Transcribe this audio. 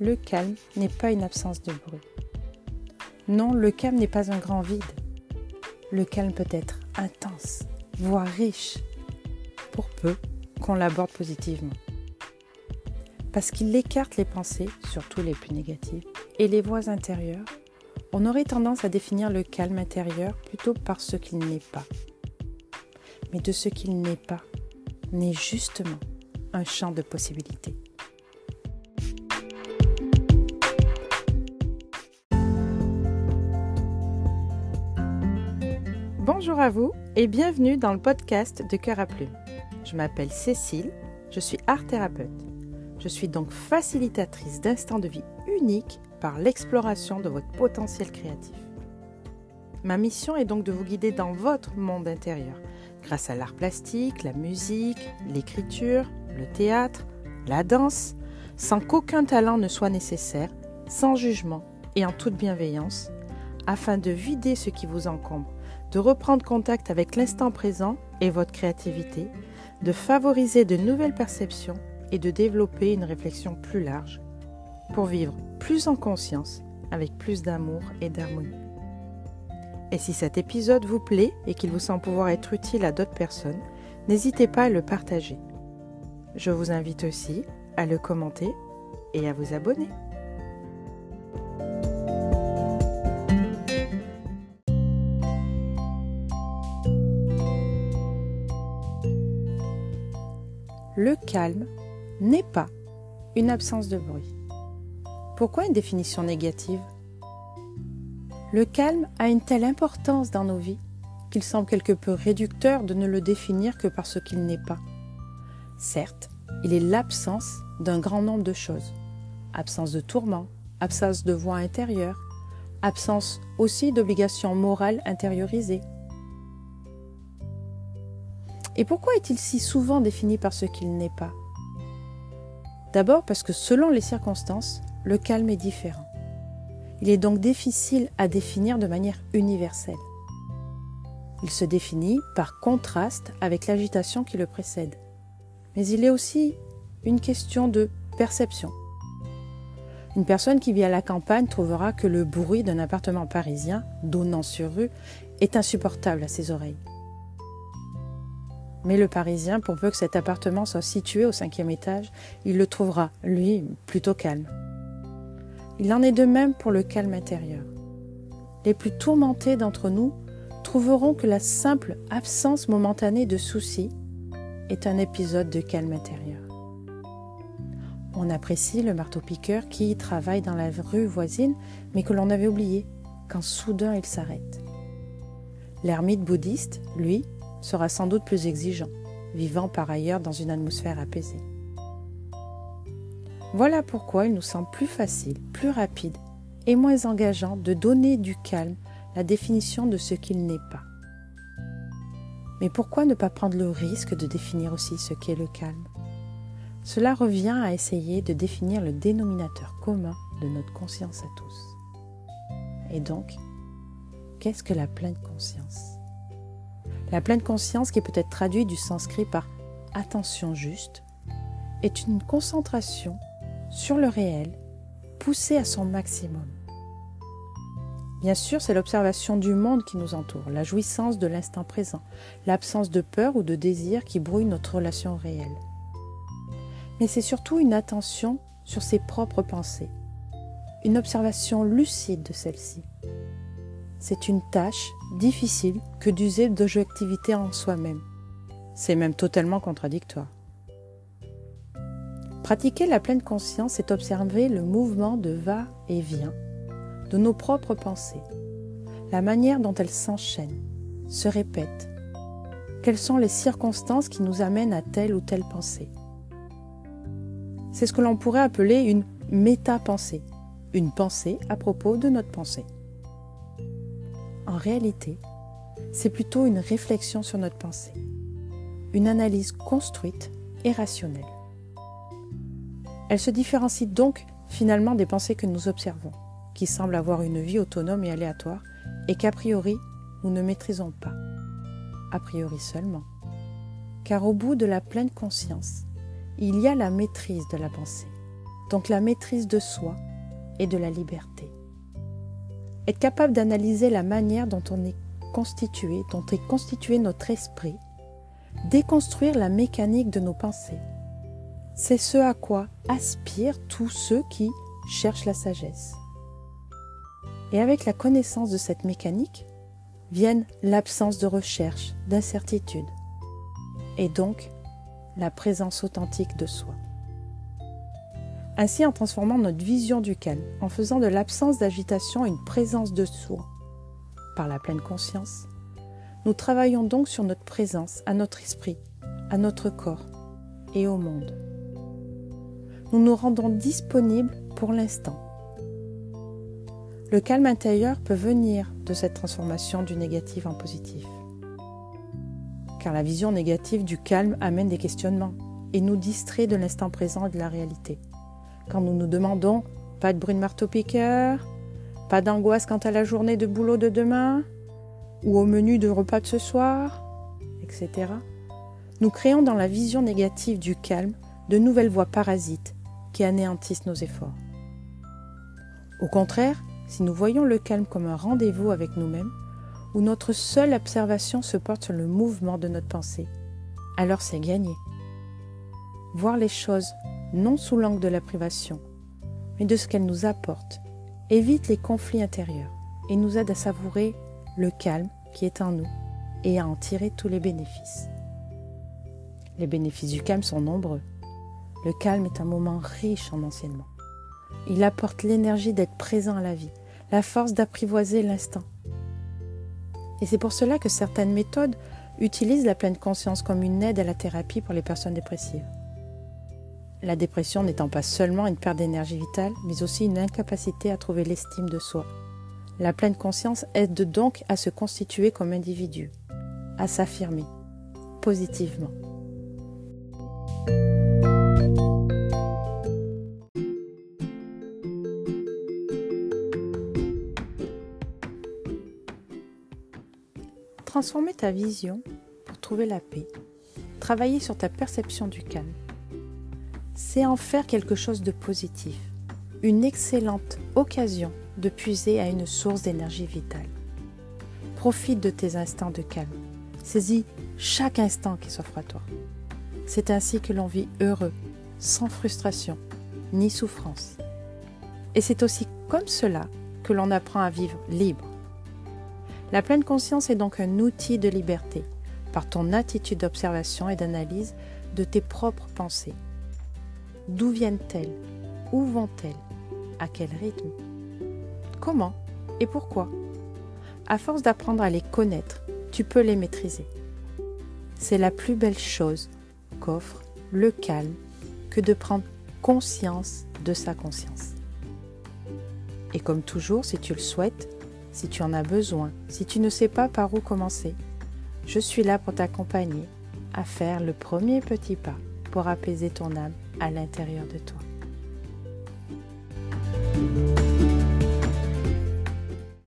le calme n'est pas une absence de bruit. Non, le calme n'est pas un grand vide. Le calme peut être intense, voire riche, pour peu qu'on l'aborde positivement. Parce qu'il écarte les pensées, surtout les plus négatives, et les voix intérieures, on aurait tendance à définir le calme intérieur plutôt par ce qu'il n'est pas. Mais de ce qu'il n'est pas, n'est justement un champ de possibilités. Bonjour à vous et bienvenue dans le podcast de Cœur à Plume. Je m'appelle Cécile, je suis art thérapeute. Je suis donc facilitatrice d'instants de vie uniques par l'exploration de votre potentiel créatif. Ma mission est donc de vous guider dans votre monde intérieur, grâce à l'art plastique, la musique, l'écriture, le théâtre, la danse, sans qu'aucun talent ne soit nécessaire, sans jugement et en toute bienveillance, afin de vider ce qui vous encombre, de reprendre contact avec l'instant présent et votre créativité, de favoriser de nouvelles perceptions et de développer une réflexion plus large pour vivre plus en conscience, avec plus d'amour et d'harmonie. Et si cet épisode vous plaît et qu'il vous semble pouvoir être utile à d'autres personnes, n'hésitez pas à le partager. Je vous invite aussi à le commenter et à vous abonner. Le calme n'est pas une absence de bruit. Pourquoi une définition négative? Le calme a une telle importance dans nos vies qu'il semble quelque peu réducteur de ne le définir que par ce qu'il n'est pas. Certes, il est l'absence d'un grand nombre de choses. Absence de tourment, absence de voix intérieure, absence aussi d'obligations morales intériorisées. Et pourquoi est-il si souvent défini par ce qu'il n'est pas? D'abord parce que selon les circonstances, le calme est différent. Il est donc difficile à définir de manière universelle. Il se définit par contraste avec l'agitation qui le précède. Mais il est aussi une question de perception. Une personne qui vit à la campagne trouvera que le bruit d'un appartement parisien, donnant sur rue, est insupportable à ses oreilles. Mais le Parisien, pour peu que cet appartement soit situé au cinquième étage, il le trouvera, lui, plutôt calme. Il en est de même pour le calme intérieur. Les plus tourmentés d'entre nous trouveront que la simple absence momentanée de soucis est un épisode de calme intérieur. On apprécie le marteau-piqueur qui travaille dans la rue voisine, mais que l'on avait oublié, quand soudain il s'arrête. L'ermite bouddhiste, lui, sera sans doute plus exigeant, vivant par ailleurs dans une atmosphère apaisée. Voilà pourquoi il nous semble plus facile, plus rapide et moins engageant de donner du calme la définition de ce qu'il n'est pas. Mais pourquoi ne pas prendre le risque de définir aussi ce qu'est le calme? Cela revient à essayer de définir le dénominateur commun de notre conscience à tous. Et donc, qu'est-ce que la pleine conscience? La pleine conscience, qui peut être traduite du sanskrit par attention juste, est une concentration sur le réel poussée à son maximum. Bien sûr, c'est l'observation du monde qui nous entoure, la jouissance de l'instant présent, l'absence de peur ou de désir qui brouille notre relation réelle. Mais c'est surtout une attention sur ses propres pensées, une observation lucide de celles-ci, c'est une tâche difficile que d'user d'objectivité en soi-même. C'est même totalement contradictoire. Pratiquer la pleine conscience est observer le mouvement de va et vient de nos propres pensées, la manière dont elles s'enchaînent, se répètent, quelles sont les circonstances qui nous amènent à telle ou telle pensée? C'est ce que l'on pourrait appeler une méta-pensée, une pensée à propos de notre pensée. En réalité, c'est plutôt une réflexion sur notre pensée, une analyse construite et rationnelle. Elle se différencie donc finalement des pensées que nous observons, qui semblent avoir une vie autonome et aléatoire, et qu'a priori nous ne maîtrisons pas, a priori seulement. Car au bout de la pleine conscience, il y a la maîtrise de la pensée, donc la maîtrise de soi et de la liberté. Être capable d'analyser la manière dont on est constitué, dont est constitué notre esprit, déconstruire la mécanique de nos pensées. C'est ce à quoi aspirent tous ceux qui cherchent la sagesse. Et avec la connaissance de cette mécanique viennent l'absence de recherche, d'incertitude, et donc la présence authentique de soi. Ainsi, en transformant notre vision du calme, en faisant de l'absence d'agitation une présence de soi, par la pleine conscience, nous travaillons donc sur notre présence, à notre esprit, à notre corps et au monde. Nous nous rendons disponibles pour l'instant. Le calme intérieur peut venir de cette transformation du négatif en positif. Car la vision négative du calme amène des questionnements et nous distrait de l'instant présent et de la réalité. Quand nous nous demandons pas de bruit de marteau-piqueur, pas d'angoisse quant à la journée de boulot de demain, ou au menu de repas de ce soir, etc., nous créons dans la vision négative du calme de nouvelles voies parasites qui anéantissent nos efforts. Au contraire, si nous voyons le calme comme un rendez-vous avec nous-mêmes, où notre seule observation se porte sur le mouvement de notre pensée, alors c'est gagné. Voir les choses non sous l'angle de la privation, mais de ce qu'elles nous apportent, évite les conflits intérieurs et nous aide à savourer le calme qui est en nous et à en tirer tous les bénéfices. Les bénéfices du calme sont nombreux. Le calme est un moment riche en enseignement. Il apporte l'énergie d'être présent à la vie, la force d'apprivoiser l'instant. Et c'est pour cela que certaines méthodes utilisent la pleine conscience comme une aide à la thérapie pour les personnes dépressives. La dépression n'étant pas seulement une perte d'énergie vitale, mais aussi une incapacité à trouver l'estime de soi, la pleine conscience aide donc à se constituer comme individu, à s'affirmer positivement. Transformer ta vision pour trouver la paix. Travailler sur ta perception du calme. C'est en faire quelque chose de positif. Une excellente occasion de puiser à une source d'énergie vitale. Profite de tes instants de calme. Saisis chaque instant qui s'offre à toi. C'est ainsi que l'on vit heureux, sans frustration ni souffrance. Et c'est aussi comme cela que l'on apprend à vivre libre. La pleine conscience est donc un outil de liberté par ton attitude d'observation et d'analyse de tes propres pensées. D'où viennent-elles? Où vont-elles? À quel rythme? Comment? Et pourquoi? À force d'apprendre à les connaître, tu peux les maîtriser. C'est la plus belle chose qu'offre le calme que de prendre conscience de sa conscience. Et comme toujours, si tu le souhaites, si tu en as besoin, si tu ne sais pas par où commencer, je suis là pour t'accompagner à faire le premier petit pas pour apaiser ton âme à l'intérieur de toi.